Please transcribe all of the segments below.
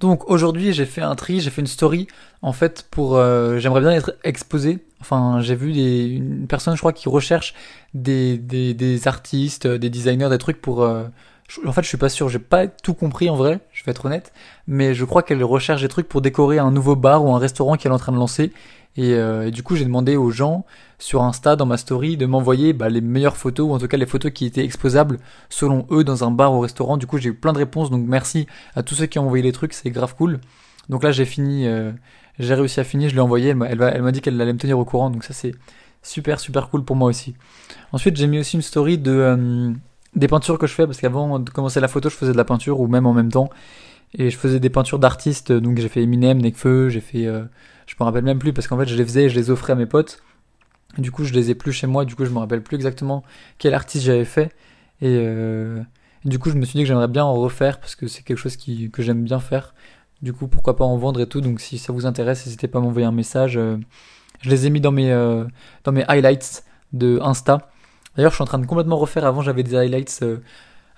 Donc aujourd'hui j'ai fait un tri, j'ai fait une story en fait pour euh, j'aimerais bien être exposé. Enfin j'ai vu des, une personne je crois qui recherche des, des, des artistes, des designers, des trucs pour euh, en fait je suis pas sûr, j'ai pas tout compris en vrai, je vais être honnête, mais je crois qu'elle recherche des trucs pour décorer un nouveau bar ou un restaurant qu'elle est en train de lancer euh, et, du coup, j'ai demandé aux gens sur Insta, dans ma story, de m'envoyer bah, les meilleures photos, ou en tout cas les photos qui étaient exposables selon eux dans un bar ou restaurant. Du coup, j'ai eu plein de réponses, donc merci à tous ceux qui ont envoyé les trucs, c'est grave cool. Donc là, j'ai fini, euh, j'ai réussi à finir, je l'ai envoyé, elle m'a, elle m'a dit qu'elle allait me tenir au courant, donc ça c'est super super cool pour moi aussi. Ensuite, j'ai mis aussi une story de euh, des peintures que je fais, parce qu'avant de commencer la photo, je faisais de la peinture, ou même en même temps, et je faisais des peintures d'artistes, donc j'ai fait Eminem, Nekfeu, j'ai fait je me rappelle même plus parce qu'en fait je les faisais et je les offrais à mes potes. Du coup, je les ai plus chez moi, du coup, je me rappelle plus exactement quel artiste j'avais fait. Et, euh, du coup, je me suis dit que j'aimerais bien en refaire parce que c'est quelque chose qui, que j'aime bien faire. Du coup, pourquoi pas en vendre et tout. Donc, si ça vous intéresse, n'hésitez pas à m'envoyer un message. Euh, je les ai mis dans mes, euh, dans mes highlights de Insta. D'ailleurs, je suis en train de complètement refaire. Avant, j'avais des highlights euh,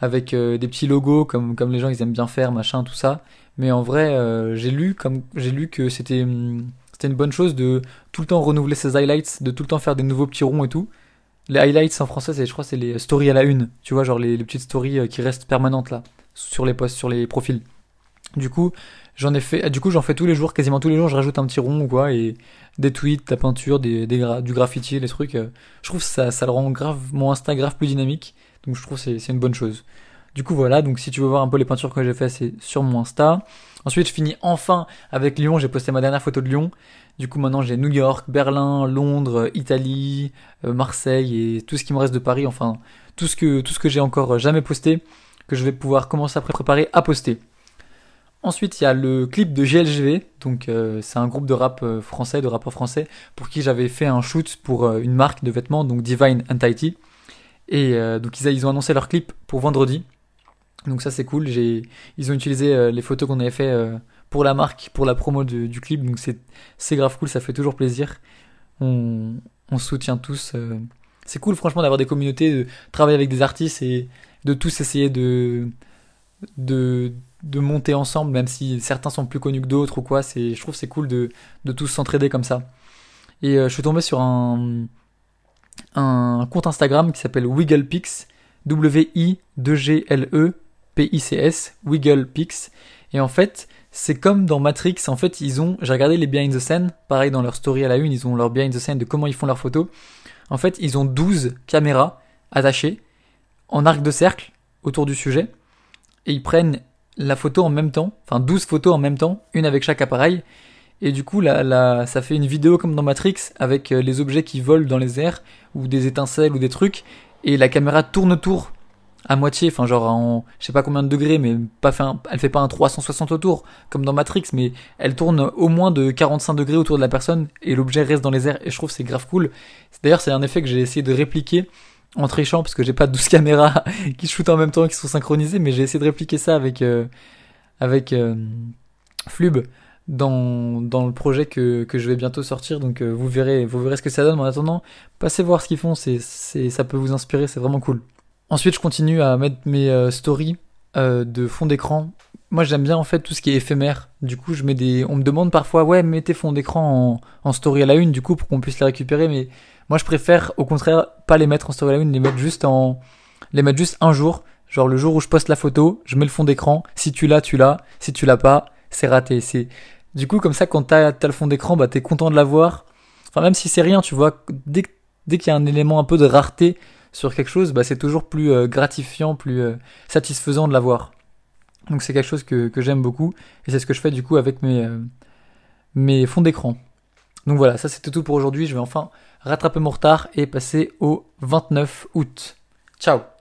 avec des petits logos comme, les gens ils aiment bien faire, machin, tout ça. Mais en vrai, j'ai lu comme j'ai lu que c'était hum, c'était une bonne chose de tout le temps renouveler ses highlights, de tout le temps faire des nouveaux petits ronds et tout. Les highlights en français, je crois, c'est les stories à la une. Tu vois, genre les, petites stories euh, qui restent permanentes là, sur les posts, sur les profils. Du coup, j'en ai fait, du coup, j'en fais tous les jours, quasiment tous les jours, je rajoute un petit rond ou quoi, et des tweets, la peinture, des, du graffiti, les trucs. Euh, je trouve ça, ça le rend grave, mon Insta grave plus dynamique. Donc je trouve c'est, c'est une bonne chose. Du coup, voilà, donc si tu veux voir un peu les peintures que j'ai fait, c'est sur mon Insta. Ensuite, je finis enfin avec Lyon. J'ai posté ma dernière photo de Lyon. Du coup, maintenant, j'ai New York, Berlin, Londres, Italie, euh, Marseille et tout ce qui me reste de Paris. Enfin, tout ce que, tout ce que j'ai encore jamais posté, que je vais pouvoir commencer à préparer à poster. Ensuite, il y a le clip de GLGV. Donc, euh, c'est un groupe de rap euh, français, de rappeurs français, pour qui j'avais fait un shoot pour une marque de vêtements, donc Divine Entity. Et donc, ils, ont annoncé leur clip pour vendredi. Donc ça c'est cool. Ils ont utilisé euh, les photos qu'on avait fait euh, pour la marque, pour la promo du, clip. Donc c'est, grave cool, ça fait toujours plaisir. On, on soutient tous. Euh. C'est cool franchement d'avoir des communautés, de travailler avec des artistes et de tous essayer de, de, de monter ensemble, même si certains sont plus connus que d'autres ou quoi. C'est, je trouve c'est cool de, de tous s'entraider comme ça. Et je suis tombé sur un, un compte Instagram qui s'appelle WigglePix, W-I-2-G-L-E PICS, Wiggle Pix. Et en fait, c'est comme dans Matrix, en fait, ils ont, j'ai regardé les behind the scene, pareil dans leur story à la une, ils ont leur behind the scene de comment ils font leurs photos. En fait, ils ont 12 caméras attachées en arc de cercle autour du sujet et ils prennent la photo en même temps, enfin 12 photos en même temps, une avec chaque appareil. Et du coup, là, ça fait une vidéo comme dans Matrix avec euh, les objets qui volent dans les airs ou des étincelles ou des trucs et la caméra tourne autour à moitié, enfin genre en je sais pas combien de degrés, mais pas fait elle fait pas un 360 autour comme dans Matrix, mais elle tourne au moins de 45 degrés autour de la personne et l'objet reste dans les airs et je trouve c'est grave cool. D'ailleurs c'est un effet que j'ai essayé de répliquer en trichant parce que j'ai pas 12 caméras qui shootent en même temps qui sont synchronisées, mais j'ai essayé de répliquer ça avec euh, avec euh, Flub dans, dans le projet que, que je vais bientôt sortir. Donc euh, vous verrez vous verrez ce que ça donne. En attendant passez voir ce qu'ils font. C'est c'est ça peut vous inspirer. C'est vraiment cool. Ensuite, je continue à mettre mes euh, stories euh, de fond d'écran. Moi, j'aime bien en fait tout ce qui est éphémère. Du coup, je mets des. On me demande parfois, ouais, mettez fond d'écran en, story à la une, du coup, pour qu'on puisse les récupérer. Mais moi, je préfère, au contraire, pas les mettre en story à la une, les mettre juste en, les mettre juste un jour. Genre le jour où je poste la photo, je mets le fond d'écran. Si tu l'as, tu l'as. Si tu l'as pas, c'est raté. C'est du coup comme ça quand t'as as le fond d'écran, bah t'es content de l'avoir. Enfin même si c'est rien, tu vois. Dès dès qu'il y a un élément un peu de rareté, sur quelque chose, bah, c'est toujours plus euh, gratifiant, plus euh, satisfaisant de l'avoir. Donc c'est quelque chose que, que j'aime beaucoup et c'est ce que je fais du coup avec mes, euh, mes fonds d'écran. Donc voilà, ça c'était tout pour aujourd'hui. Je vais enfin rattraper mon retard et passer au 29 août. Ciao